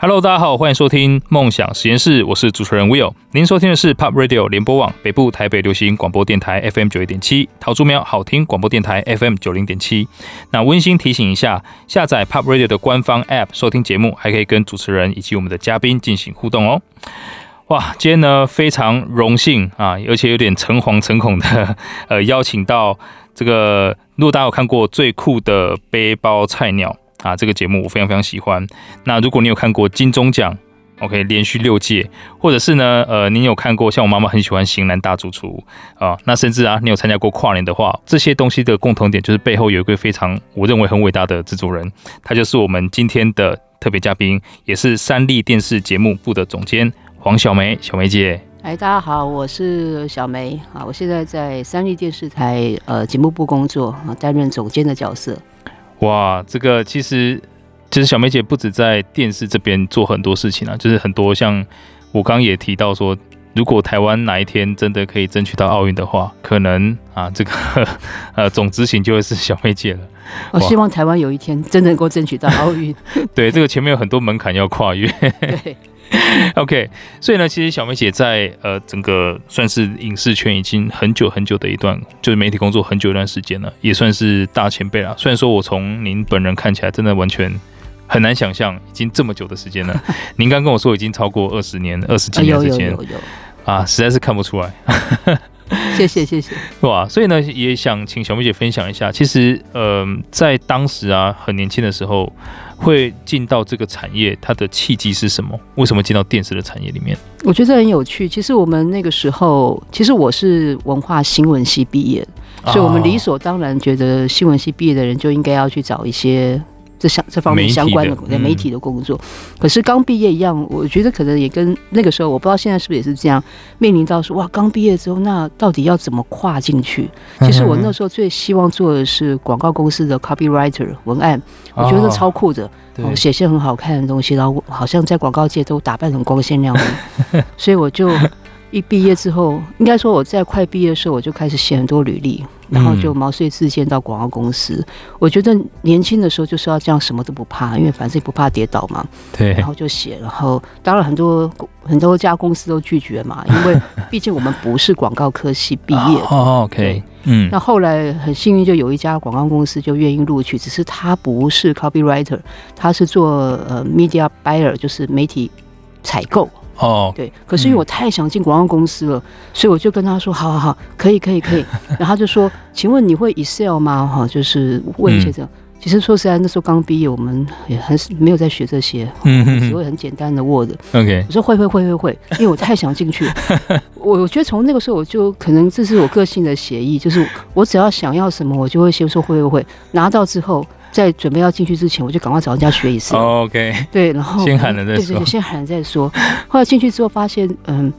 Hello，大家好，欢迎收听梦想实验室，我是主持人 Will。您收听的是 Pop Radio 联播网北部台北流行广播电台 FM 九一点七，桃竹苗好听广播电台 FM 九零点七。那温馨提醒一下，下载 Pop Radio 的官方 App 收听节目，还可以跟主持人以及我们的嘉宾进行互动哦。哇，今天呢非常荣幸啊，而且有点诚惶诚恐的，呃，邀请到这个，如果大家有看过最酷的背包菜鸟。啊，这个节目我非常非常喜欢。那如果你有看过金钟奖，OK，连续六届，或者是呢，呃，你有看过像我妈妈很喜欢《型男大主厨》啊，那甚至啊，你有参加过跨年的话，这些东西的共同点就是背后有一个非常我认为很伟大的制作人，他就是我们今天的特别嘉宾，也是三立电视节目部的总监黄小梅，小梅姐。哎，大家好，我是小梅啊，我现在在三立电视台呃节目部工作啊，担任总监的角色。哇，这个其实其实小梅姐不止在电视这边做很多事情啊，就是很多像我刚刚也提到说，如果台湾哪一天真的可以争取到奥运的话，可能啊这个 呃总执行就会是小梅姐了。我希望台湾有一天真的能够争取到奥运。对，这个前面有很多门槛要跨越。对。OK，所以呢，其实小梅姐在呃整个算是影视圈已经很久很久的一段，就是媒体工作很久一段时间了，也算是大前辈了。虽然说我从您本人看起来，真的完全很难想象，已经这么久的时间了。您刚跟我说已经超过二十年、二十几年时间，啊，实在是看不出来。谢谢谢谢，哇！所以呢，也想请小梅姐分享一下，其实呃，在当时啊，很年轻的时候。会进到这个产业，它的契机是什么？为什么进到电视的产业里面？我觉得很有趣。其实我们那个时候，其实我是文化新闻系毕业，所以我们理所当然觉得新闻系毕业的人就应该要去找一些。这相这方面相关的媒体，媒体的工作，嗯、可是刚毕业一样，我觉得可能也跟那个时候，我不知道现在是不是也是这样，面临到说哇，刚毕业之后，那到底要怎么跨进去？其实我那时候最希望做的是广告公司的 copywriter 文案，我觉得超酷的，哦，写些很好看的东西，然后好像在广告界都打扮很光鲜亮丽，所以我就。一毕业之后，应该说我在快毕业的时候，我就开始写很多履历，然后就毛遂自荐到广告公司。我觉得年轻的时候就是要这样，什么都不怕，因为反正不怕跌倒嘛。对。然后就写，然后当然很多很多家公司都拒绝嘛，因为 毕竟我们不是广告科系毕业。哦，OK。嗯。那后来很幸运，就有一家广告公司就愿意录取，只是他不是 copywriter，他是做呃 media buyer，就是媒体采购。哦，oh, 对，可是因为我太想进广告公司了，嗯、所以我就跟他说：“好好好，可以可以可以。”然后他就说：“请问你会 Excel 吗？”哈，就是问一些这样。嗯、其实说实在，那时候刚毕业，我们也很没有在学这些，嗯，只会很简单的 Word。OK，我说会会会会会，因为我太想进去。我我觉得从那个时候我就可能这是我个性的协议，就是我只要想要什么，我就会先说会会会，拿到之后。在准备要进去之前，我就赶快找人家学一次。Oh, OK，对，然后先喊了再说。对对对，先喊了再说。后来进去之后发现，嗯，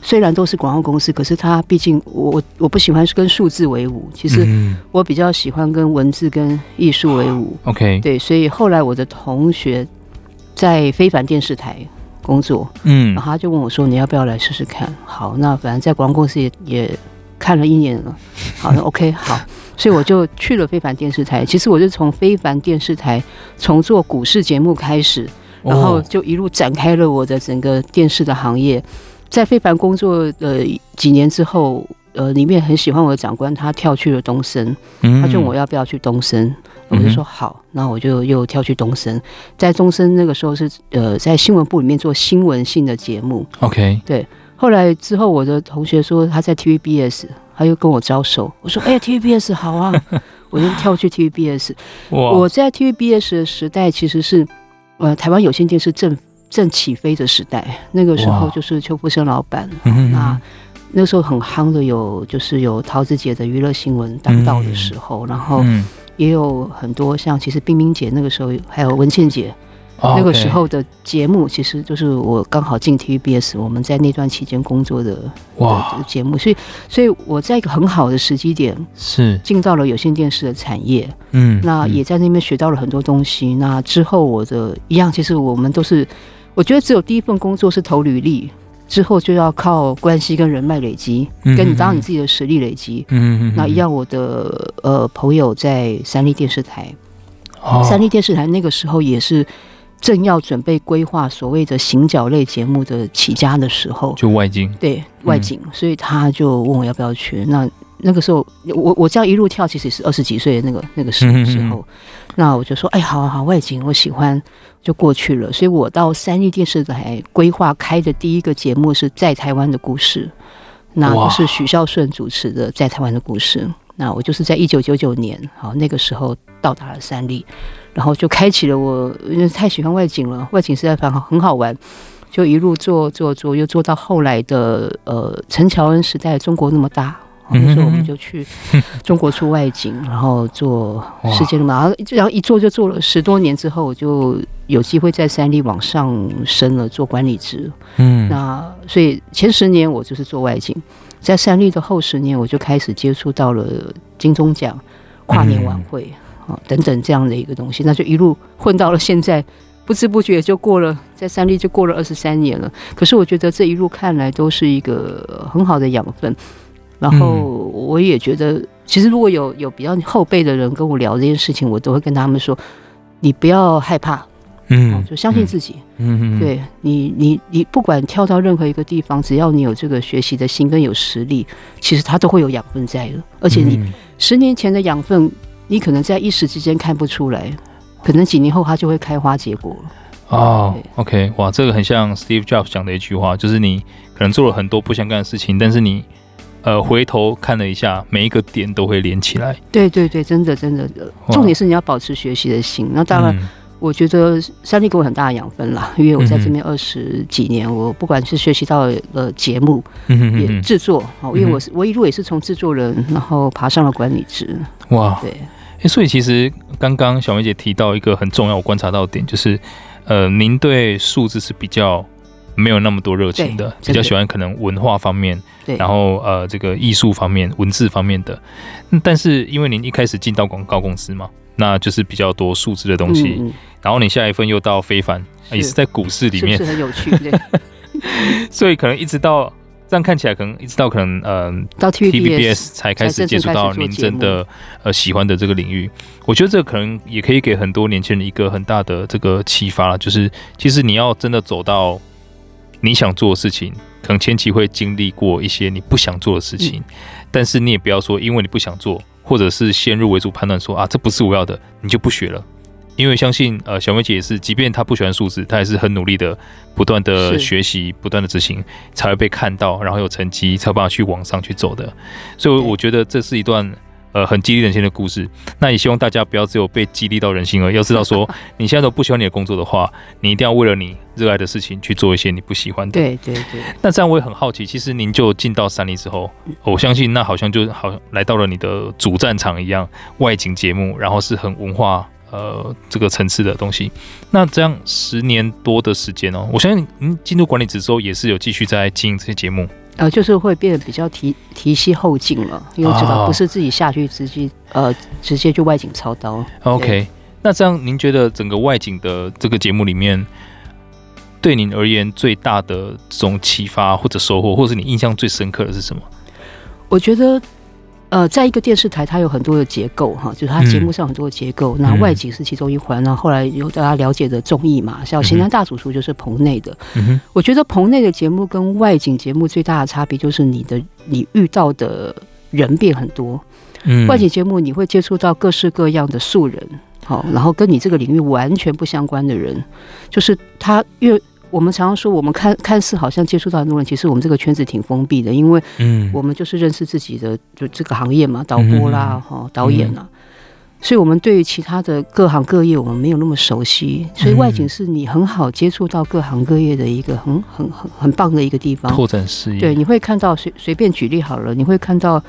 虽然都是广告公司，可是他毕竟我我不喜欢跟数字为伍，其实我比较喜欢跟文字跟艺术为伍。OK，对，所以后来我的同学在非凡电视台工作，嗯，然后他就问我说：“你要不要来试试看？”好，那反正在广告公司也也看了一年了。好，那 OK，好。所以我就去了非凡电视台。其实我是从非凡电视台从做股市节目开始，然后就一路展开了我的整个电视的行业。在非凡工作的几年之后，呃，里面很喜欢我的长官，他跳去了东森，他就问我要不要去东森，我就说好，那我就又跳去东森。在东森那个时候是呃，在新闻部里面做新闻性的节目。OK，对。后来之后，我的同学说他在 TVBS。他又跟我招手，我说：“哎呀，TVBS 好啊！” 我就跳去 TVBS。我在 TVBS 的时代其实是，呃，台湾有线电视正正起飞的时代。那个时候就是邱福生老板，啊那那时候很夯的有就是有桃子姐的娱乐新闻当道的时候，嗯、然后也有很多像其实冰冰姐那个时候还有文倩姐。那个时候的节目，其实就是我刚好进 TVBS，我们在那段期间工作的哇。节目，所以，所以我在一个很好的时机点是。进到了有线电视的产业，嗯，那也在那边学到了很多东西。那之后我的一样，其实我们都是，我觉得只有第一份工作是投履历，之后就要靠关系跟人脉累积，跟你当你自己的实力累积，嗯嗯，那一样，我的呃朋友在三立电视台，三立电视台那个时候也是。正要准备规划所谓的行脚类节目的起家的时候，就外景，对外景，嗯、所以他就问我要不要去。那那个时候，我我这样一路跳，其实是二十几岁的那个那个时时候。那我就说，哎，好好好，外景我喜欢，就过去了。所以我到三立电视台规划开的第一个节目是在台湾的故事，那是许孝顺主持的在台湾的故事。那我就是在一九九九年，好那个时候到达了三立，然后就开启了我，因为太喜欢外景了，外景实在很好很好玩，就一路做做做，又做到后来的呃陈乔恩时代，中国那么大，那时候我们就去中国出外景，然后做世界那么大，然后然后一做就做了十多年之后，我就有机会在三立往上升了，做管理职。嗯，那所以前十年我就是做外景。在三立的后十年，我就开始接触到了金钟奖、跨年晚会啊、嗯、等等这样的一个东西，那就一路混到了现在，不知不觉也就过了，在三立就过了二十三年了。可是我觉得这一路看来都是一个很好的养分。然后我也觉得，其实如果有有比较后辈的人跟我聊这件事情，我都会跟他们说：你不要害怕。嗯，就相信自己。嗯嗯，对你，你你不管跳到任何一个地方，只要你有这个学习的心跟有实力，其实它都会有养分在的。而且你十年前的养分，你可能在一时之间看不出来，可能几年后它就会开花结果。哦，OK，哇，这个很像 Steve Jobs 讲的一句话，就是你可能做了很多不相干的事情，但是你呃回头看了一下，每一个点都会连起来。对对对，真的真的，重点是你要保持学习的心。那当然。我觉得三立给我很大的养分啦，因为我在这边二十几年，我不管是学习到了节目，也制作，哦，因为我是我一路也是从制作人，然后爬上了管理职。哇，对，哎，所以其实刚刚小梅姐提到一个很重要，我观察到的点就是，呃，您对数字是比较没有那么多热情的，比较喜欢可能文化方面，对，然后呃，这个艺术方面、文字方面的。但是因为您一开始进到广告公司嘛。那就是比较多数字的东西，嗯、然后你下一份又到非凡，是也是在股市里面，是，是很有趣的。所以可能一直到这样看起来，可能一直到可能嗯、呃，到 TVBS 才开始接触到您真的呃喜欢的这个领域。我觉得这个可能也可以给很多年轻人一个很大的这个启发，就是其实你要真的走到你想做的事情，可能前期会经历过一些你不想做的事情，嗯、但是你也不要说因为你不想做。或者是先入为主判断说啊，这不是我要的，你就不学了。因为相信呃，小梅姐也是，即便她不喜欢数字，她也是很努力的，不断的学习，不断的执行，才会被看到，然后有成绩，才有办法去往上去走的。所以我觉得这是一段。呃，很激励人心的故事。那也希望大家不要只有被激励到人心而已，要知道说，你现在都不喜欢你的工作的话，你一定要为了你热爱的事情去做一些你不喜欢的。对对对。那这样我也很好奇，其实您就进到三立之后，我相信那好像就好像来到了你的主战场一样，外景节目，然后是很文化呃这个层次的东西。那这样十年多的时间哦，我相信您进入管理职之后，也是有继续在经营这些节目。呃，就是会变得比较提提携后进了，因为知道不是自己下去直接呃直接就外景操刀。OK，那这样您觉得整个外景的这个节目里面，对您而言最大的这种启发或者收获，或者是你印象最深刻的是什么？我觉得。呃，在一个电视台，它有很多的结构哈，就是它节目上很多的结构。那、嗯、外景是其中一环，然后后来有大家了解的综艺嘛，像《型男大主厨》就是棚内的。我觉得棚内的节目跟外景节目最大的差别就是你的你遇到的人变很多。嗯，外景节目你会接触到各式各样的素人，好，然后跟你这个领域完全不相关的人，就是他越。我们常常说，我们看看似好像接触到很多人，其实我们这个圈子挺封闭的，因为嗯，我们就是认识自己的就这个行业嘛，导播啦，哈、嗯，导演啦，嗯、所以我们对于其他的各行各业，我们没有那么熟悉。所以外景是你很好接触到各行各业的一个很很很很棒的一个地方，拓展视野。对，你会看到随随便举例好了，你会看到。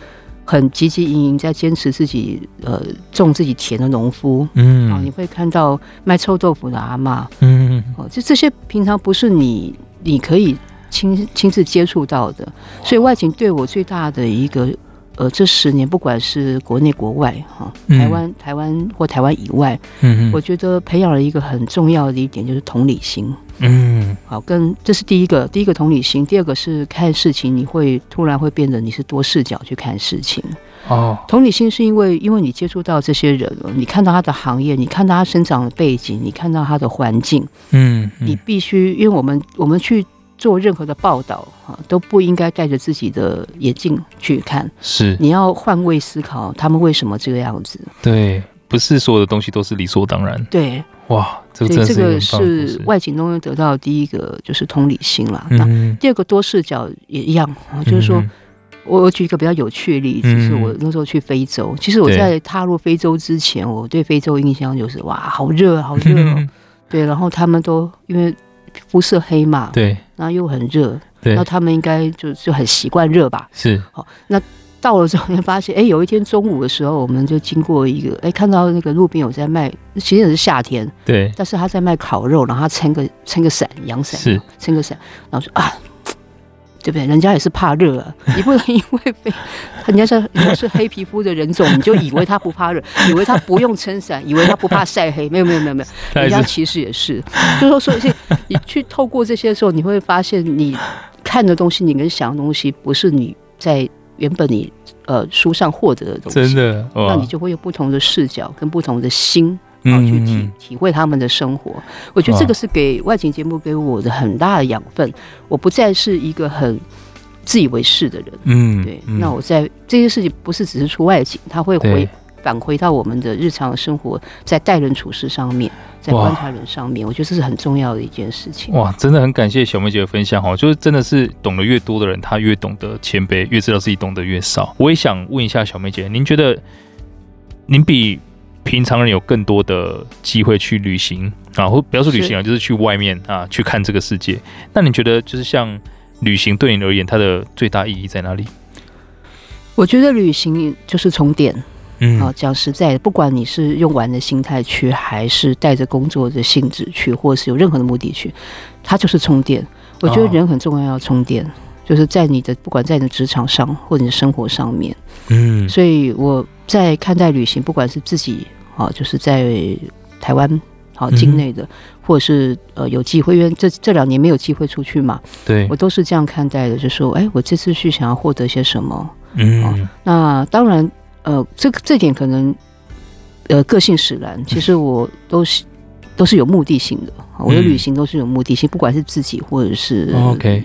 很汲汲营营在坚持自己呃种自己田的农夫，嗯，啊，你会看到卖臭豆腐的阿嬷，嗯，哦，就这些平常不是你你可以亲亲自接触到的，所以外景对我最大的一个呃这十年，不管是国内国外哈，台湾台湾或台湾以外，嗯，我觉得培养了一个很重要的一点就是同理心。嗯，好，跟这是第一个，第一个同理心，第二个是看事情，你会突然会变得你是多视角去看事情。哦，同理心是因为因为你接触到这些人了，你看到他的行业，你看到他生长的背景，你看到他的环境，嗯，嗯，你必须，因为我们我们去做任何的报道啊，都不应该带着自己的眼镜去看，是，你要换位思考，他们为什么这个样子？对，不是所有的东西都是理所当然。对，哇，这个这个是外景中得到的第一个就是同理心了。嗯、那第二个多视角也一样啊，就是说。嗯我我举一个比较有趣的例子，是我那时候去非洲。其实我在踏入非洲之前，我对非洲印象就是哇，好热，好热哦。对，然后他们都因为肤色黑嘛，对，然后又很热，那他们应该就就很习惯热吧？是。好，那到了之后，就发现，哎，有一天中午的时候，我们就经过一个，哎，看到那个路边有在卖，其实也是夏天，对，但是他在卖烤肉，然后他撑个撑个伞，阳伞，是撑个伞，然后说啊。对不对？人家也是怕热啊，你不能因为被人家是人家是黑皮肤的人种，你就以为他不怕热，以为他不用撑伞，以为他不怕晒黑。没有没有没有没有，人家其实也是。就说所以你去透过这些的时候，你会发现你看的东西，你跟想的东西，不是你在原本你呃书上获得的东西。真的，那你就会有不同的视角跟不同的心。好，去体体会他们的生活，我觉得这个是给外景节目给我的很大的养分。我不再是一个很自以为是的人，嗯，对。那我在这些事情不是只是出外景，他会回返回到我们的日常生活，在待人处事上面，在观察人上面，我觉得这是很重要的一件事情。哇，真的很感谢小梅姐的分享哈，就是真的是懂得越多的人，他越懂得谦卑，越知道自己懂得越少。我也想问一下小梅姐，您觉得您比平常人有更多的机会去旅行啊，或不要说旅行啊，就是去外面啊，去看这个世界。那你觉得，就是像旅行对你而言，它的最大意义在哪里？我觉得旅行就是充电。嗯，啊，讲实在的，不管你是用玩的心态去，还是带着工作的性质去，或是有任何的目的去，它就是充电。我觉得人很重要，要充电，就是在你的不管在你的职场上或者你的生活上面。嗯，所以我在看待旅行，不管是自己。啊，就是在台湾好境内的，嗯、或者是呃有机会，因为这这两年没有机会出去嘛，对我都是这样看待的，就是说，哎，我这次去想要获得些什么？嗯，那当然，呃，这个这点可能呃个性使然，其实我都是都是有目的性的，我的旅行都是有目的性，不管是自己或者是 OK。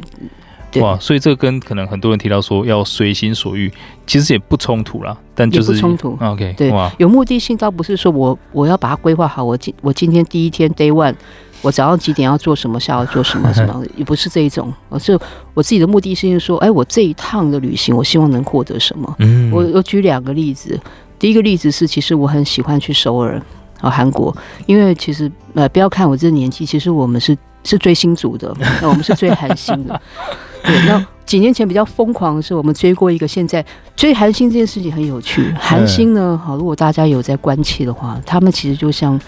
哇，所以这跟可能很多人提到说要随心所欲，其实也不冲突啦。但就是不冲突。OK，对，有目的性倒不是说我我要把它规划好，我今我今天第一天 Day One，我早上几点要做什么，下午做什么什么，也不是这一种，而是我自己的目的性是说，哎，我这一趟的旅行，我希望能获得什么？嗯，我我举两个例子，第一个例子是，其实我很喜欢去首尔啊，韩国，因为其实呃，不要看我这个年纪，其实我们是是追星族的，那我们是追韩星的。对，那几年前比较疯狂的是，我们追过一个。现在追韩星这件事情很有趣。韩星呢，好，如果大家有在关切的话，他们其实就像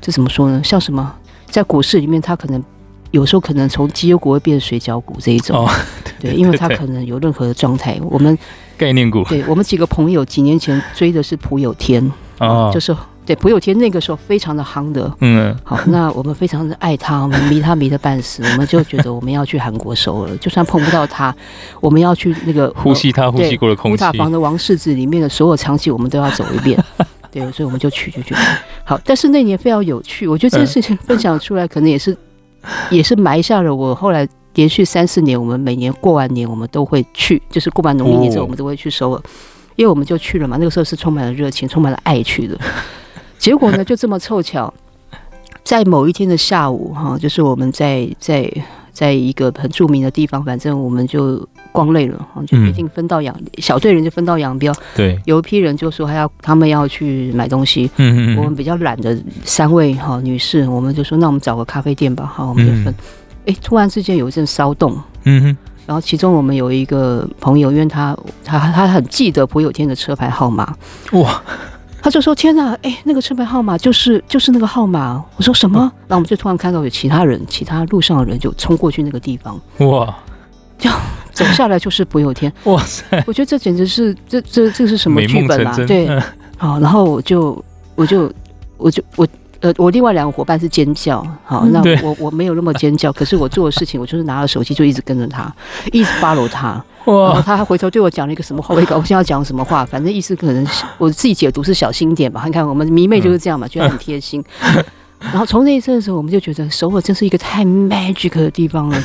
这怎么说呢？像什么，在股市里面，他可能有时候可能从绩优股会变成水饺股这一种。哦，对，因为他可能有任何的状态。我们概念股，对我们几个朋友几年前追的是朴有天，哦，就是。对，朴有天那个时候非常的夯的，嗯，好，那我们非常的爱他，我们迷他迷的半死，我们就觉得我们要去韩国首尔，就算碰不到他，我们要去那个呼吸他呼吸过的空气。古塔房的王世子里面的所有场景，我们都要走一遍。对，所以我们就去就去。好，但是那年非常有趣，我觉得这件事情分享出来，可能也是也是埋下了我后来连续三四年，我们每年过完年我们都会去，就是过完农历年之后我们都会去首尔，因为我们就去了嘛，那个时候是充满了热情，充满了爱去的。结果呢，就这么凑巧，在某一天的下午，哈，就是我们在在在一个很著名的地方，反正我们就逛累了，就决定分道扬小队人就分道扬镳。对，有一批人就说还要他们要去买东西，嗯嗯，我们比较懒的三位哈女士，我们就说那我们找个咖啡店吧，好，我们就分。哎，突然之间有一阵骚动，嗯哼，然后其中我们有一个朋友，因为他他他很记得朴有天的车牌号码，哇。他就说：“天哪，哎，那个车牌号码就是就是那个号码。”我说：“什么？”然后我们就突然看到有其他人，其他路上的人就冲过去那个地方，哇！就走下来就是朴有天，哇塞！我觉得这简直是这这这是什么剧本啊？对，好，然后我就我就我就我呃，我另外两个伙伴是尖叫，好，那我我没有那么尖叫，可是我做的事情，我就是拿着手机就一直跟着他，一直 follow 他，哇，然后他还回头对我讲了一个什么话，我也搞不清 要讲什么话，反正意思可能我自己解读是小心点吧。你看我们迷妹就是这样嘛，觉得很贴心。然后从那一阵的时候，我们就觉得首尔真是一个太 magic 的地方了，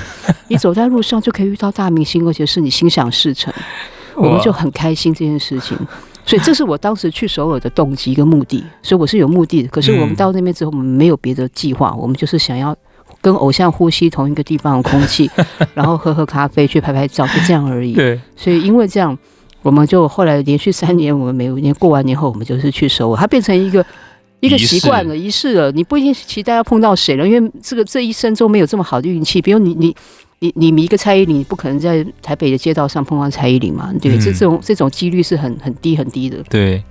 你走在路上就可以遇到大明星，而且是你心想事成，我们就很开心这件事情。所以这是我当时去首尔的动机跟目的，所以我是有目的的。可是我们到那边之后，我们没有别的计划，我们就是想要跟偶像呼吸同一个地方的空气，然后喝喝咖啡，去拍拍照，就这样而已。对。所以因为这样，我们就后来连续三年，我们每年过完年后，我们就是去首尔，它变成一个一个习惯了，仪式了。你不一定期待要碰到谁了，因为这个这一生中没有这么好的运气。比如你你。你你迷一个蔡依林，你不可能在台北的街道上碰到蔡依林嘛？对，这、嗯、这种这种几率是很很低很低的。对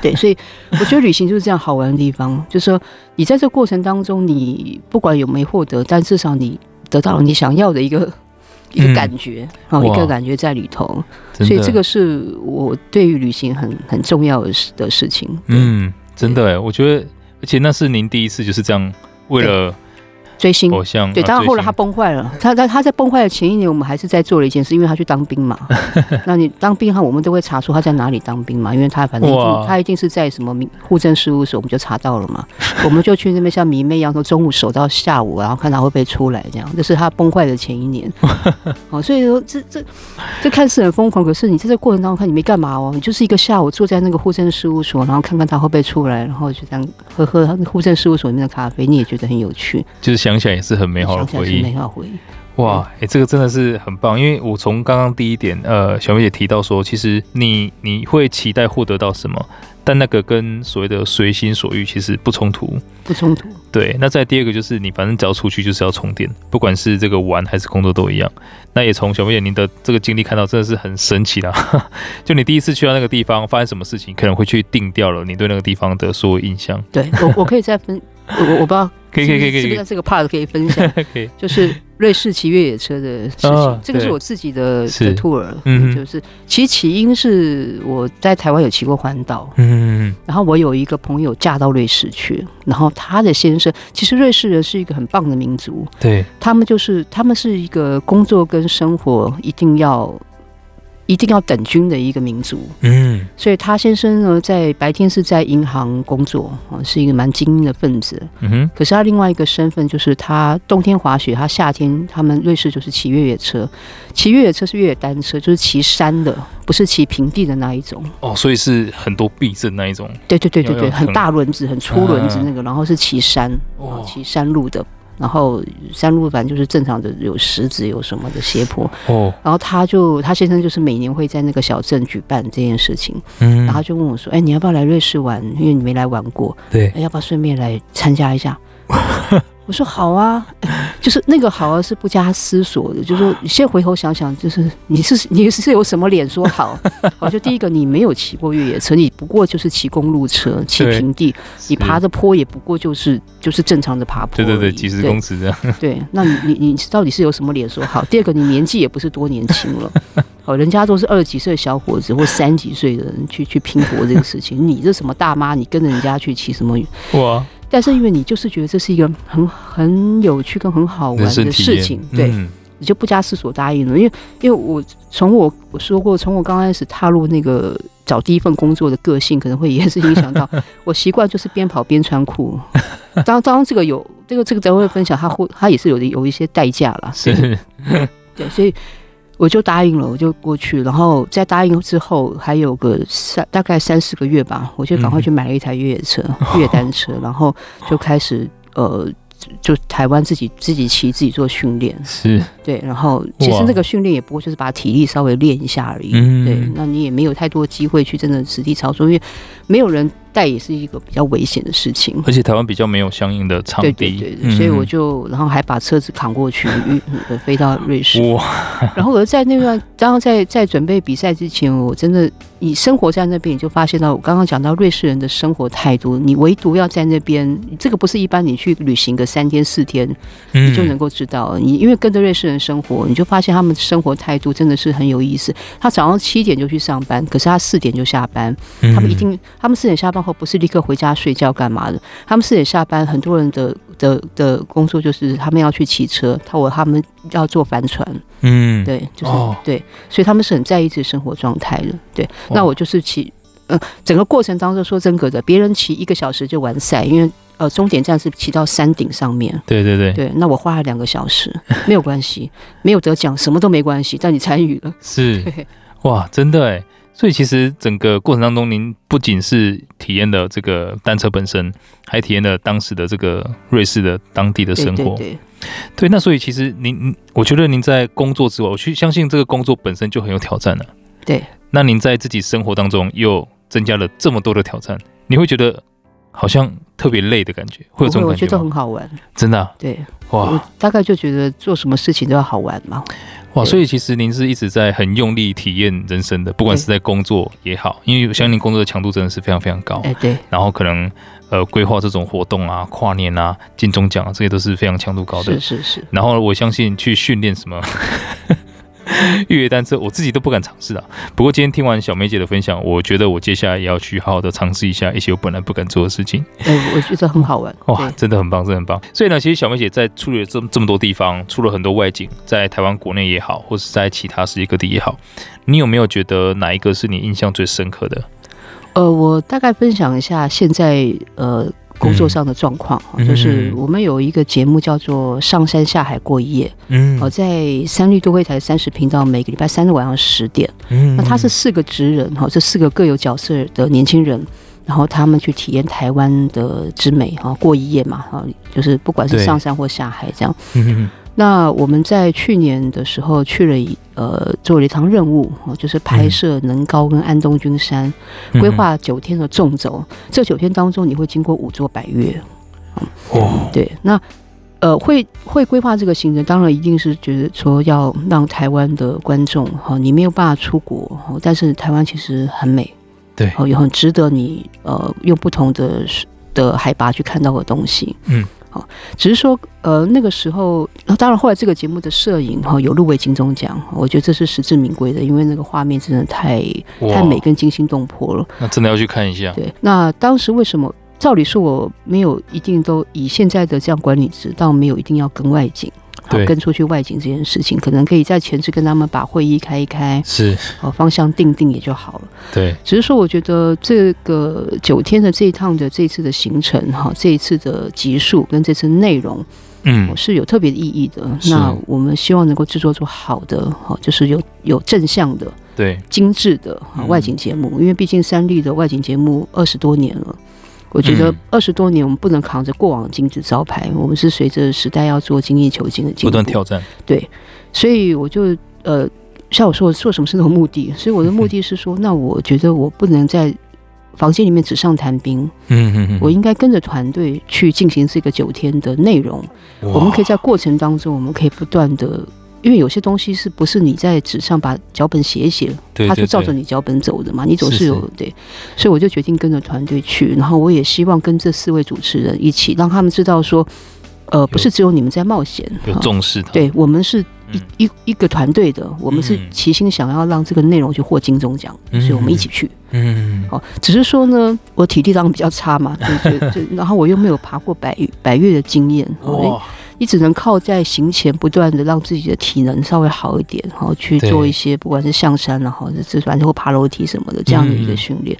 对，所以我觉得旅行就是这样好玩的地方，就是说你在这个过程当中，你不管有没获得，但至少你得到了你想要的一个、嗯、一个感觉啊，一个感觉在里头。所以这个是我对于旅行很很重要的事的事情。嗯，真的哎，我觉得，而且那是您第一次就是这样为了。追星，对，当然后来他崩坏了。他他他在崩坏的前一年，我们还是在做了一件事，因为他去当兵嘛。那你当兵哈，我们都会查出他在哪里当兵嘛，因为他反正他一定是在什么民户政事务所，我们就查到了嘛。我们就去那边像迷妹一样，从中午守到下午，然后看他会不会出来，这样。这是他崩坏的前一年。哦，所以说这这这看似很疯狂，可是你在这过程当中看你没干嘛哦，你就是一个下午坐在那个户政事务所，然后看看他会不会出来，然后就这样喝喝户政事务所里面的咖啡，你也觉得很有趣，就是想。想起来也是很美好的回忆，美好回忆哇！哎、欸，这个真的是很棒，因为我从刚刚第一点，呃，小薇姐提到说，其实你你会期待获得到什么，但那个跟所谓的随心所欲其实不冲突，不冲突。对，那再第二个就是你反正只要出去就是要充电，不管是这个玩还是工作都一样。那也从小薇姐您的这个经历看到，真的是很神奇啦。就你第一次去到那个地方，发生什么事情，可能会去定掉了你对那个地方的所有印象。对我，我可以再分，我我不知道。可以可以可以可以，是不是这个 part 可以分享？就是瑞士骑越野车的事情，哦、这个是我自己的的 tour，嗯，就是其实起因是我在台湾有骑过环岛，嗯，然后我有一个朋友嫁到瑞士去，然后他的先生，其实瑞士人是一个很棒的民族，对，他们就是他们是一个工作跟生活一定要。一定要等军的一个民族，嗯，所以他先生呢，在白天是在银行工作啊，是一个蛮精英的分子，嗯哼。可是他另外一个身份就是他冬天滑雪，他夏天他们瑞士就是骑越野车，骑越野车是越野单车，就是骑山的，不是骑平地的那一种。哦，所以是很多避震那一种。对对对对对，很大轮子、很粗轮子那个，然后是骑山，哦，骑山路的。然后山路反正就是正常的有石子有什么的斜坡。哦，然后他就他先生就是每年会在那个小镇举办这件事情，嗯，然后就问我说：“哎，你要不要来瑞士玩？因为你没来玩过，对，要不要顺便来参加一下？” 我说好啊，就是那个好啊，是不加思索的。就是说，你先回头想想，就是你是你是有什么脸说好？好，就第一个，你没有骑过越野车，你不过就是骑公路车，骑平地，你爬的坡也不过就是就是正常的爬坡，对对对，几十公尺这样。对，那你你你到底是有什么脸说好？第二个，你年纪也不是多年轻了，好，人家都是二十几岁的小伙子或三十几岁的人去去拼搏这个事情，你这什么大妈？你跟着人家去骑什么？哇！但是因为你就是觉得这是一个很很有趣跟很好玩的事情，对，嗯、你就不加思索答应了。因为因为我从我我说过，从我刚开始踏入那个找第一份工作的个性，可能会也是影响到 我习惯，就是边跑边穿裤。当当这个有这个这个等会分享，他会他也是有的有一些代价了，是，对，所以。我就答应了，我就过去，然后在答应之后还有个三大概三四个月吧，我就赶快去买了一台越野车、嗯、越野单车，然后就开始呃。就台湾自己自己骑自己做训练是。对，然后其实那个训练也不过就是把体力稍微练一下而已，嗯、对，那你也没有太多机会去真的实地操作，因为没有人带也是一个比较危险的事情，而且台湾比较没有相应的场地，对对对，所以我就然后还把车子扛过去，飞到 瑞士，哇！然后我在那段刚刚在在准备比赛之前，我真的你生活在那边，你就发现到我刚刚讲到瑞士人的生活态度，你唯独要在那边，这个不是一般你去旅行个。三天四天，你就能够知道，你因为跟着瑞士人生活，你就发现他们的生活态度真的是很有意思。他早上七点就去上班，可是他四点就下班。他们一定，他们四点下班创后不是立刻回家睡觉干嘛的，他们四点下班，很多人的的的工作就是他们要去骑车，他我他们要坐帆船，嗯，对，就是、哦、对，所以他们是很在意自己生活状态的，对。那我就是骑，呃，整个过程当中说真格的，别人骑一个小时就完赛，因为呃终点站是骑到山顶上面，对对对，对。那我花了两个小时，没有关系，没有得奖什么都没关系，但你参与了，是，哇，真的哎。所以其实整个过程当中，您不仅是体验了这个单车本身，还体验了当时的这个瑞士的当地的生活。对，对，对，对，那所以其实您，我觉得您在工作之外，我去相信这个工作本身就很有挑战了。对。那您在自己生活当中又增加了这么多的挑战，你会觉得好像特别累的感觉，会有这种感觉吗？我觉得很好玩，真的啊。对，哇，我大概就觉得做什么事情都要好玩嘛。哇，所以其实您是一直在很用力体验人生的，不管是在工作也好，因为我相信您工作的强度真的是非常非常高。哎，对。然后可能呃规划这种活动啊、跨年啊、金钟奖啊，这些都是非常强度高的。是是是。然后我相信去训练什么。越野单车，我自己都不敢尝试啊。不过今天听完小梅姐的分享，我觉得我接下来也要去好好的尝试一下一些我本来不敢做的事情。我觉得很好玩哇，真的很棒，真的很棒。所以呢，其实小梅姐在处理了这么这么多地方，出了很多外景，在台湾国内也好，或是在其他世界各地也好，你有没有觉得哪一个是你印象最深刻的？呃，我大概分享一下现在呃。工作上的状况，嗯、就是我们有一个节目叫做《上山下海过一夜》，嗯，哦，在三立都会台三十频道，每个礼拜三的晚上十点，嗯，那他是四个职人哈，这四个各有角色的年轻人，然后他们去体验台湾的之美哈，过一夜嘛哈，就是不管是上山或下海这样，嗯。那我们在去年的时候去了一呃，做了一趟任务，就是拍摄能高跟安东军山，规划九天的纵走。这九天当中，你会经过五座百岳。哦，对，那呃，会会规划这个行程，当然一定是觉得说要让台湾的观众哈，你没有办法出国，但是台湾其实很美，对，哦，也很值得你呃用不同的的海拔去看到的东西，嗯。好，只是说，呃，那个时候，那当然后来这个节目的摄影哈有入围金钟奖，我觉得这是实至名归的，因为那个画面真的太太美跟惊心动魄了。那真的要去看一下。对，那当时为什么？照理说我没有一定都以现在的这样管理值，倒没有一定要跟外景。跟出去外景这件事情，可能可以在前置跟他们把会议开一开，是，哦，方向定定也就好了。对，只是说我觉得这个九天的这一趟的这一次的行程哈，这一次的集数跟这次内容，嗯，是有特别的意义的。那我们希望能够制作出好的哈，就是有有正向的，对，精致的外景节目，因为毕竟三立的外景节目二十多年了。我觉得二十多年，我们不能扛着过往的金字招牌，嗯，我们是随着时代要做精益求精的进步，不断挑战。对，所以我就呃，像我说，我做什么事都有目的，所以我的目的是说，嗯，那我觉得我不能在房间里面纸上谈兵，嗯嗯嗯，我应该跟着团队去进行这个九天的内容，我们可以在过程当中，我们可以不断的。因为有些东西是不是你在纸上把脚本写一写，他就照着你脚本走的嘛？你总是有对，所以我就决定跟着团队去，然后我也希望跟这四位主持人一起，让他们知道说，呃，不是只有你们在冒险，有重视的，对我们是一一一个团队的，我们是齐心想要让这个内容去获金钟奖，所以我们一起去。嗯，哦，只是说呢，我体力当然比较差嘛，对对对，然后我又没有爬过百百越的经验，哦。你只能靠在行前不断的让自己的体能稍微好一点，然后去做一些不管是上山，然后是反正或爬楼梯什么的这样的一个训练。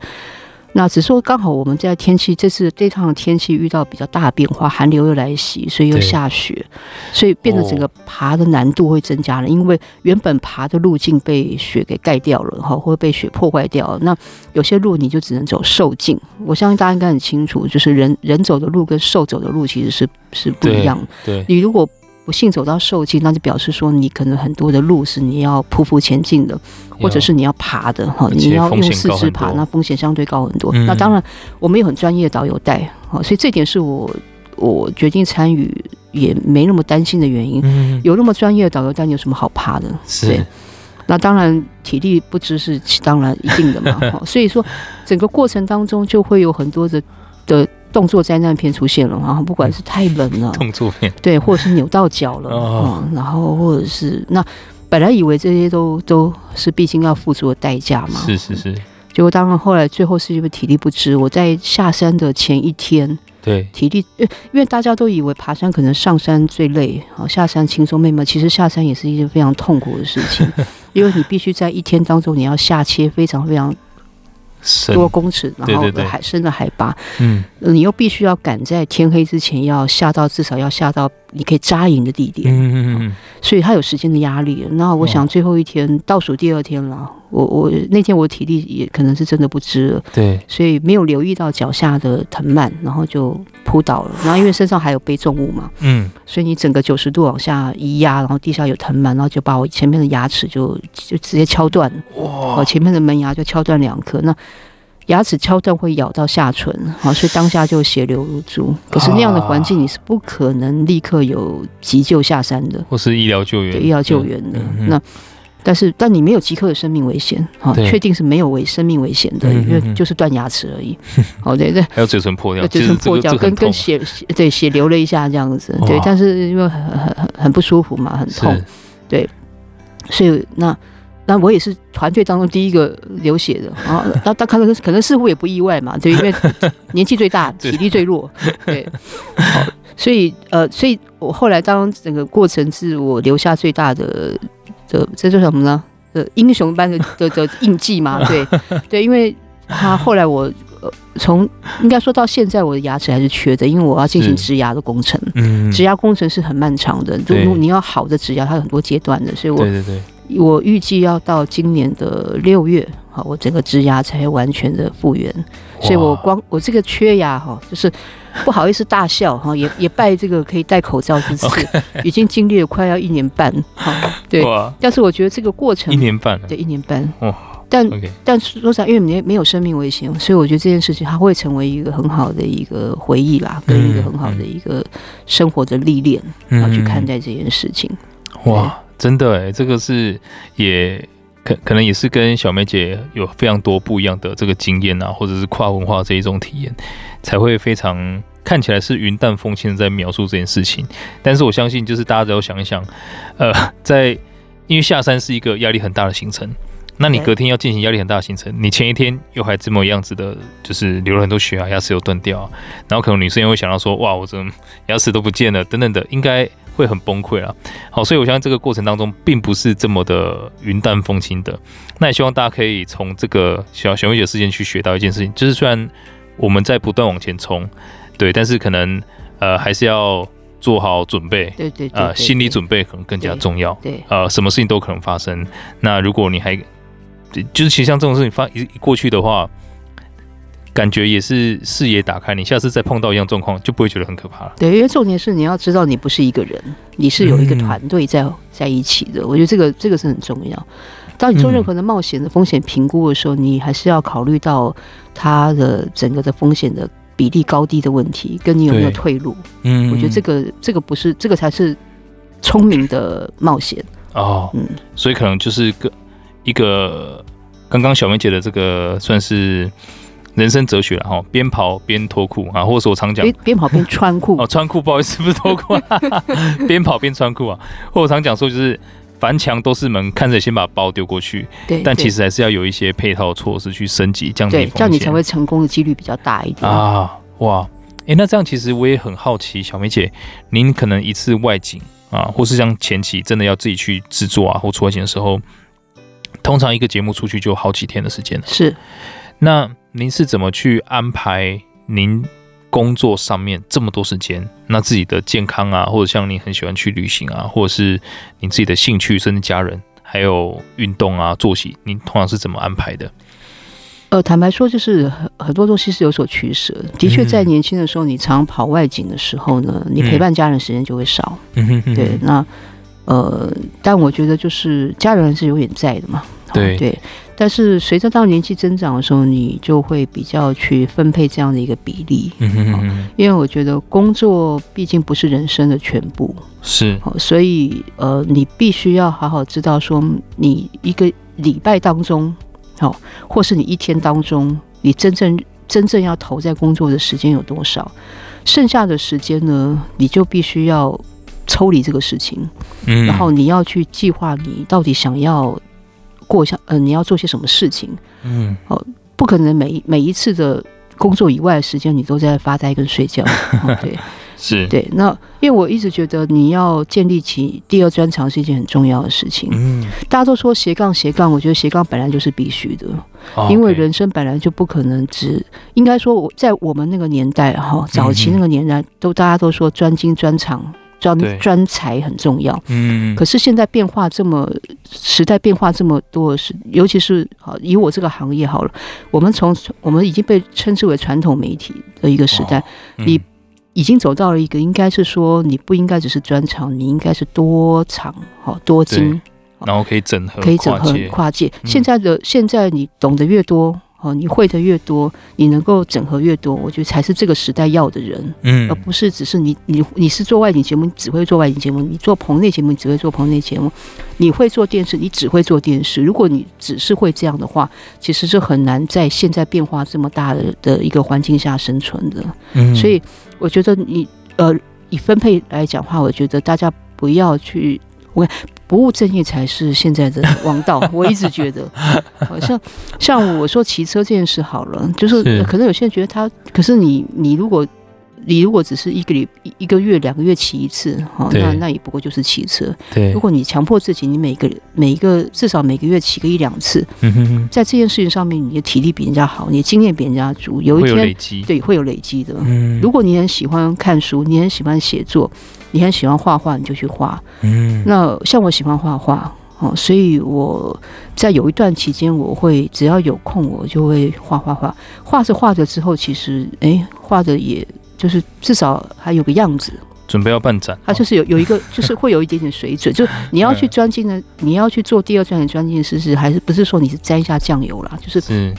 那只是说刚好我们在天气这次这趟天气遇到比较大的变化，寒流又来袭，所以又下雪，所以变得整个爬的难度会增加了。因为原本爬的路径被雪给盖掉了，哈，或者被雪破坏掉了。那有些路你就只能走兽径。我相信大家应该很清楚，就是人人走的路跟兽走的路其实是是不一样的。对，你如果不幸走到兽径，那就表示说你可能很多的路是你要匍匐前进的，或者是你要爬的哈，你要用四肢爬，那风险相对高很多。嗯、那当然，我们有很专业的导游带，所以这点是我我决定参与也没那么担心的原因。嗯、有那么专业的导游带，你有什么好怕的？是。那当然体力不支是当然一定的嘛。所以说整个过程当中就会有很多的的。动作灾难片出现了，然后不管是太冷了，动作片。对，或者是扭到脚了，哦、嗯，然后或者是那本来以为这些都都是毕竟要付出的代价嘛，是是是，结果当然后来最后是因为体力不支，我在下山的前一天，对。体力，因为大家都以为爬山可能上山最累，好下山轻松，妹妹其实下山也是一件非常痛苦的事情，因为你必须在一天当中你要下切非常非常。多公尺，然后海深的海拔，嗯，你又必须要赶在天黑之前要下到至少要下到你可以扎营的地点，嗯嗯嗯，所以他有时间的压力。那我想最后一天倒数第二天了，我我那天我体力也可能是真的不支了，对，所以没有留意到脚下的藤蔓，然后就扑倒了。然后因为身上还有背重物嘛，嗯，所以你整个九十度往下一压，然后地下有藤蔓，然后就把我前面的牙齿就就直接敲断，哇，我前面的门牙就敲断两颗，那。牙齿敲断会咬到下唇，好，所以当下就血流如注。可是那样的环境，你是不可能立刻有急救下山的，或是医疗救援，医疗救援的。嗯、那但是，但你没有即刻的生命危险，好，确定是没有危生命危险的，因为就是断牙齿而已。好，对对，还有嘴唇破掉，嘴唇破掉，跟跟血对血流了一下这样子，对，但是因为很很很很不舒服嘛，很痛，对，所以那。那我也是团队当中第一个流血的 啊，那他可能可能似乎也不意外嘛，对，因为 年纪最大，体力最弱，对，好，所以呃，所以我后来当整个过程是我留下最大的的这叫什么呢？呃，英雄般的的的印记嘛，对对，因为他后来我呃从应该说到现在我的牙齿还是缺的，因为我要进行植牙的工程，嗯，植牙工程是很漫长的，如果你要好的植牙，它有很多阶段的，所以我对对对。我预计要到今年的六月，好，我整个植牙才会完全的复原。所以我光我这个缺牙哈，就是不好意思大笑哈，也也拜这个可以戴口罩之赐，已经经历了快要一年半，好，对。但是我觉得这个过程一年半，对，一年半。但但说实话，因为没没有生命危险，所以我觉得这件事情它会成为一个很好的一个回忆啦，跟一个很好的一个生活的历练，然后去看待这件事情。哇。真的哎，这个是也可可能也是跟小梅姐有非常多不一样的这个经验啊，或者是跨文化这一种体验，才会非常看起来是云淡风轻的在描述这件事情。但是我相信，就是大家只要想一想，呃，在因为下山是一个压力很大的行程，那你隔天要进行压力很大的行程，你前一天又还这么样子的，就是流了很多血啊，牙齿又断掉，然后可能女生又会想到说，哇，我怎么牙齿都不见了等等的，应该。会很崩溃啊！好，所以我相信这个过程当中并不是这么的云淡风轻的。那也希望大家可以从这个小小梅姐事件去学到一件事情，就是虽然我们在不断往前冲，对，但是可能呃还是要做好准备，对对，呃，心理准备可能更加重要，对，对呃，什么事情都可能发生。那如果你还就是其实像这种事情发一过去的话。感觉也是视野打开，你下次再碰到一样状况就不会觉得很可怕了。对，因为重点是你要知道你不是一个人，你是有一个团队在在一起的。我觉得这个这个是很重要。当你做任何的冒险的风险评估的时候，你还是要考虑到它的整个的风险的比例高低的问题，跟你有没有退路。嗯，我觉得这个这个不是这个才是聪明的冒险哦。嗯，所以可能就是个一个刚刚小梅姐的这个算是。人生哲学了哈，边跑边脱裤啊，或者是我常讲，边跑边穿裤。哦，穿裤不好意思，不是脱裤，边跑边穿裤啊，或者我常讲说就是凡墙都是门，看着先把包丢过去，对，但其实还是要有一些配套措施去升级降低风险，这样你才会成功的几率比较大一点。啊，哇，哎、欸，那这样其实我也很好奇，小梅姐，您可能一次外景啊，或是像前期真的要自己去制作啊，或出外景的时候，通常一个节目出去就好几天的时间了，是。那您是怎么去安排您工作上面这么多时间？那自己的健康啊，或者像您很喜欢去旅行啊，或者是您自己的兴趣，甚至家人，还有运动啊、作息，您通常是怎么安排的？呃，坦白说，就是很很多东西是有所取舍。的确，在年轻的时候，你常跑外景的时候呢，你陪伴家人时间就会少。嗯哼，对。那呃，但我觉得就是家人是永远在的嘛。对对。但是随着到年纪增长的时候，你就会比较去分配这样的一个比例，嗯哼因为我觉得工作毕竟不是人生的全部，是，所以呃，你必须要好好知道说，你一个礼拜当中，好，或是你一天当中，你真正真正要投在工作的时间有多少，剩下的时间呢，你就必须要抽离这个事情，嗯，然后你要去计划你到底想要。过一下，呃，你要做些什么事情？嗯，哦，不可能每每一次的工作以外的时间，你都在发呆跟睡觉。哦、对，是对。那因为我一直觉得你要建立起第二专长是一件很重要的事情。嗯，大家都说斜杠斜杠，我觉得斜杠本来就是必须的，哦、因为人生本来就不可能只应该说我在我们那个年代哈，早期那个年代都大家都说专精专长。专专才很重要，嗯，可是现在变化这么，时代变化这么多的是，尤其是好，以我这个行业好了，我们从我们已经被称之为传统媒体的一个时代，哦嗯、你已经走到了一个，应该是说你不应该只是专长，你应该是多长，好多精，然后可以整合，可以整合跨界。现在的现在你懂得越多。哦，你会的越多，你能够整合越多，我觉得才是这个时代要的人，嗯，而不是只是你你你是做外景节目，你只会做外景节目；你做棚内节目，你只会做棚内节目；你会做电视，你只会做电视。如果你只是会这样的话，其实是很难在现在变化这么大的的一个环境下生存的。嗯，所以我觉得你呃，以分配来讲的话，我觉得大家不要去我。不务正业才是现在的王道，我一直觉得，好像像我说骑车这件事好了，就是可能有些人觉得他，可是你你如果。你如果只是一个礼一个月两个月骑一次，哈，那那也不过就是骑车。对，如果你强迫自己，你每个每一个至少每个月骑个一两次，嗯哼哼，在这件事情上面，你的体力比人家好，你的经验比人家足，有一天累对会有累积的。嗯，如果你很喜欢看书，你很喜欢写作，你很喜欢画画，你就去画。嗯，那像我喜欢画画，哦，所以我在有一段期间，我会只要有空，我就会画画画，画着画着之后，其实哎，画着也。就是至少还有个样子，准备要办展，它就是有有一个，就是会有一点点水准。就你要去专精的，你要去做第二专的专精的事，是还是不是说你是沾一下酱油啦？就是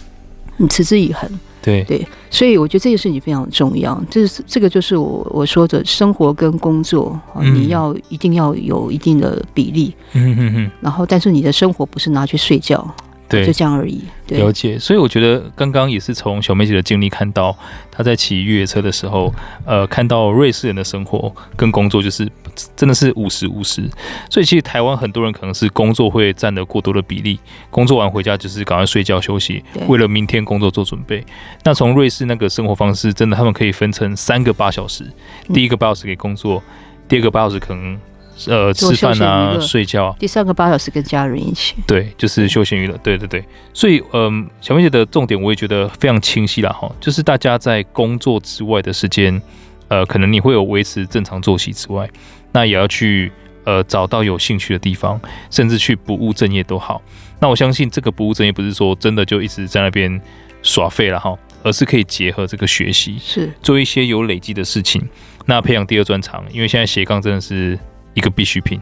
你持之以恒。对对，所以我觉得这件事情非常重要。这是这个就是我我说的生活跟工作，你要一定要有一定的比例。嗯嗯嗯。然后，但是你的生活不是拿去睡觉。对，就这样而已。对了解，所以我觉得刚刚也是从小梅姐的经历看到，她在骑越野车的时候，呃，看到瑞士人的生活跟工作就是真的是五十五十。所以其实台湾很多人可能是工作会占了过多的比例，工作完回家就是赶快睡觉休息，为了明天工作做准备。那从瑞士那个生活方式，真的他们可以分成三个八小时，第一个八小时给工作，第二个八小时可能。呃，吃饭啊，睡觉。第三个八小时跟家人一起。对，就是休闲娱乐。对对对，所以，嗯、呃，小梅姐的重点我也觉得非常清晰了哈，就是大家在工作之外的时间，呃，可能你会有维持正常作息之外，那也要去呃找到有兴趣的地方，甚至去不务正业都好。那我相信这个不务正业不是说真的就一直在那边耍废了哈，而是可以结合这个学习，是做一些有累积的事情，那培养第二专长。因为现在斜杠真的是。一个必需品，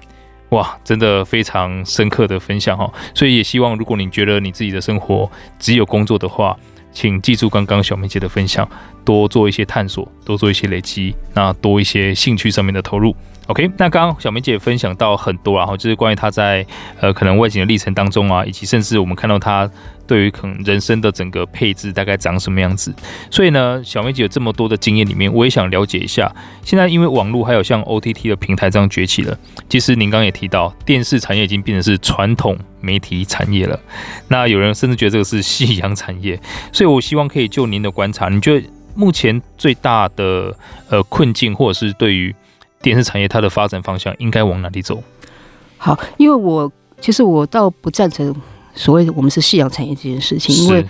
哇，真的非常深刻的分享哈，所以也希望如果你觉得你自己的生活只有工作的话，请记住刚刚小梅姐的分享，多做一些探索，多做一些累积，那多一些兴趣上面的投入。OK，那刚刚小梅姐分享到很多，然后就是关于她在呃可能外景的历程当中啊，以及甚至我们看到她对于可能人生的整个配置大概长什么样子。所以呢，小梅姐有这么多的经验里面，我也想了解一下。现在因为网络还有像 OTT 的平台这样崛起了，其实您刚刚也提到，电视产业已经变成是传统媒体产业了。那有人甚至觉得这个是夕阳产业。所以我希望可以就您的观察，你觉得目前最大的呃困境，或者是对于电视产业它的发展方向应该往哪里走？好，因为我其实我倒不赞成所谓的我们是夕阳产业这件事情，因为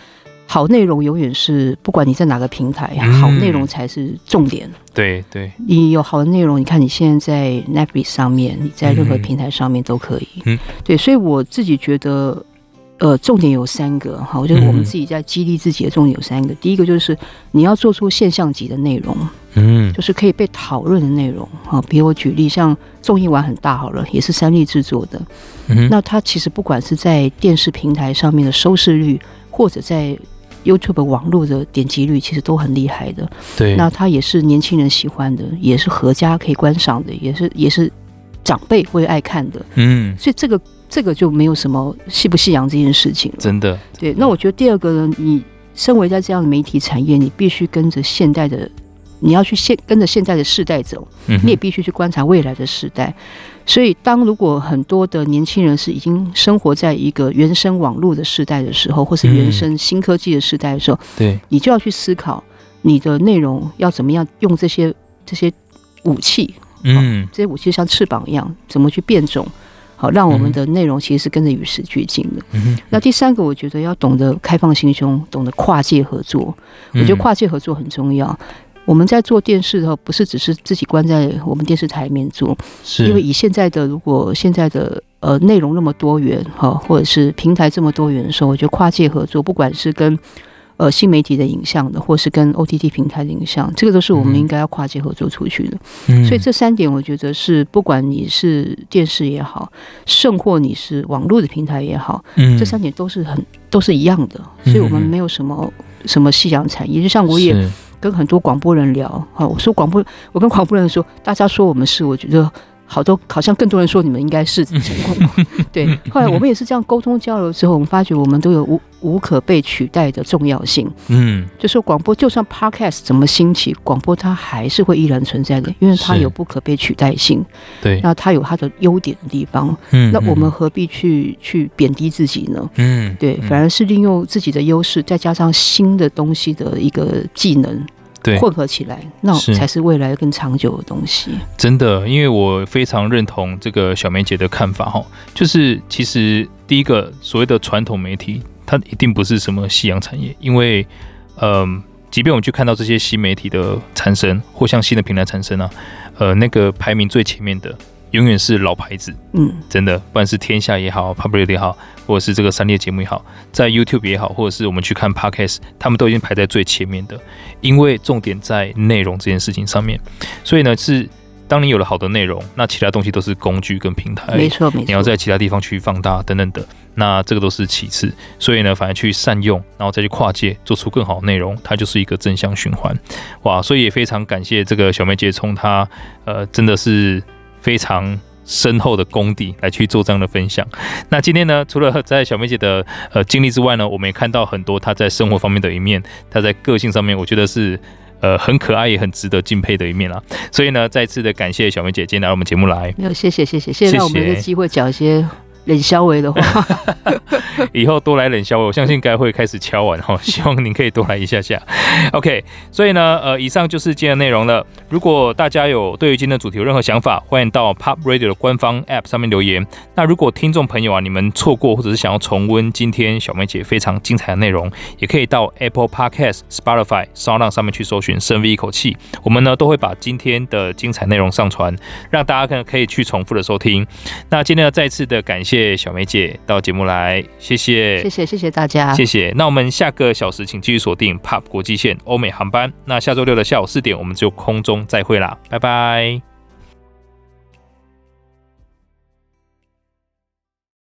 好内容永远是不管你在哪个平台，好内容才是重点。对对，你有好的内容，你看你现在在 Netflix 上面，你在任何平台上面都可以。嗯，对，所以我自己觉得。呃，重点有三个哈，我觉得我们自己在激励自己的重点有三个。嗯、第一个就是你要做出现象级的内容，嗯，就是可以被讨论的内容哈。比如我举例，像综艺玩很大好了，也是三立制作的，嗯，那它其实不管是在电视平台上面的收视率，或者在 YouTube 网络的点击率，其实都很厉害的。对，那它也是年轻人喜欢的，也是合家可以观赏的，也是也是长辈会爱看的。嗯，所以这个。这个就没有什么夕不夕阳这件事情了，真的。对，那我觉得第二个呢，你身为在这样的媒体产业，你必须跟着现代的，你要去现跟着现在的世代走，你也必须去观察未来的时代。所以，当如果很多的年轻人是已经生活在一个原生网络的时代的时候，或是原生新科技的时代的时候，对、嗯，你就要去思考你的内容要怎么样用这些这些武器，嗯，这些武器像翅膀一样，怎么去变种。好，让我们的内容其实是跟着与时俱进的。嗯、那第三个，我觉得要懂得开放心胸，懂得跨界合作。我觉得跨界合作很重要。嗯、我们在做电视的时候，不是只是自己关在我们电视台里面做，是因为以现在的如果现在的呃内容那么多元哈，或者是平台这么多元的时候，我觉得跨界合作，不管是跟呃，新媒体的影像的，或是跟 OTT 平台的影像，这个都是我们应该要跨界合作出去的。嗯，所以这三点，我觉得是不管你是电视也好，甚或你是网络的平台也好，嗯，这三点都是很都是一样的。所以我们没有什么什么夕阳产业。就像我也跟很多广播人聊，哈，我说广播，我跟广播人说，大家说我们是，我觉得。好多好像更多人说你们应该是成功，对。后来我们也是这样沟通交流之后，我们发觉我们都有无无可被取代的重要性。嗯，就说广播就算 Podcast 怎么兴起，广播它还是会依然存在的，因为它有不可被取代性。对，那它有它的优点的地方。嗯，那我们何必去去贬低自己呢？嗯，对，反而是利用自己的优势，再加上新的东西的一个技能。对，混合起来，那才是未来更长久的东西。真的，因为我非常认同这个小梅姐的看法哈，就是其实第一个所谓的传统媒体，它一定不是什么夕阳产业，因为嗯、呃，即便我们去看到这些新媒体的产生，或像新的平台产生啊，呃，那个排名最前面的。永远是老牌子，嗯，真的，不管是天下也好，Public 也好，或者是这个三列节目也好，在 YouTube 也好，或者是我们去看 Podcast，他们都已经排在最前面的，因为重点在内容这件事情上面。所以呢，是当你有了好的内容，那其他东西都是工具跟平台，没错没错，你要在其他地方去放大等等的，那这个都是其次。所以呢，反而去善用，然后再去跨界，做出更好的内容，它就是一个正向循环。哇，所以也非常感谢这个小梅姐，从她呃，真的是。非常深厚的功底来去做这样的分享。那今天呢，除了在小梅姐的呃经历之外呢，我们也看到很多她在生活方面的一面，她在个性上面，我觉得是呃很可爱也很值得敬佩的一面啦。所以呢，再次的感谢小梅姐今天来到我们节目来。没有，谢谢谢谢谢谢，让我们有机会讲一些。冷消维的话，以后多来冷消维，我相信该会开始敲碗哈。希望您可以多来一下下。OK，所以呢，呃，以上就是今天的内容了。如果大家有对于今天的主题有任何想法，欢迎到 Pop Radio 的官方 App 上面留言。那如果听众朋友啊，你们错过或者是想要重温今天小梅姐非常精彩的内容，也可以到 Apple Podcast、Spotify、Sound 上面去搜寻“深 V 一口气”。我们呢都会把今天的精彩内容上传，让大家可可以去重复的收听。那今天呢，再次的感谢。谢谢小梅姐到节目来，谢谢，谢谢，谢谢大家，谢谢。那我们下个小时请继续锁定 pup 国际线欧美航班。那下周六的下午四点，我们就空中再会啦，拜拜。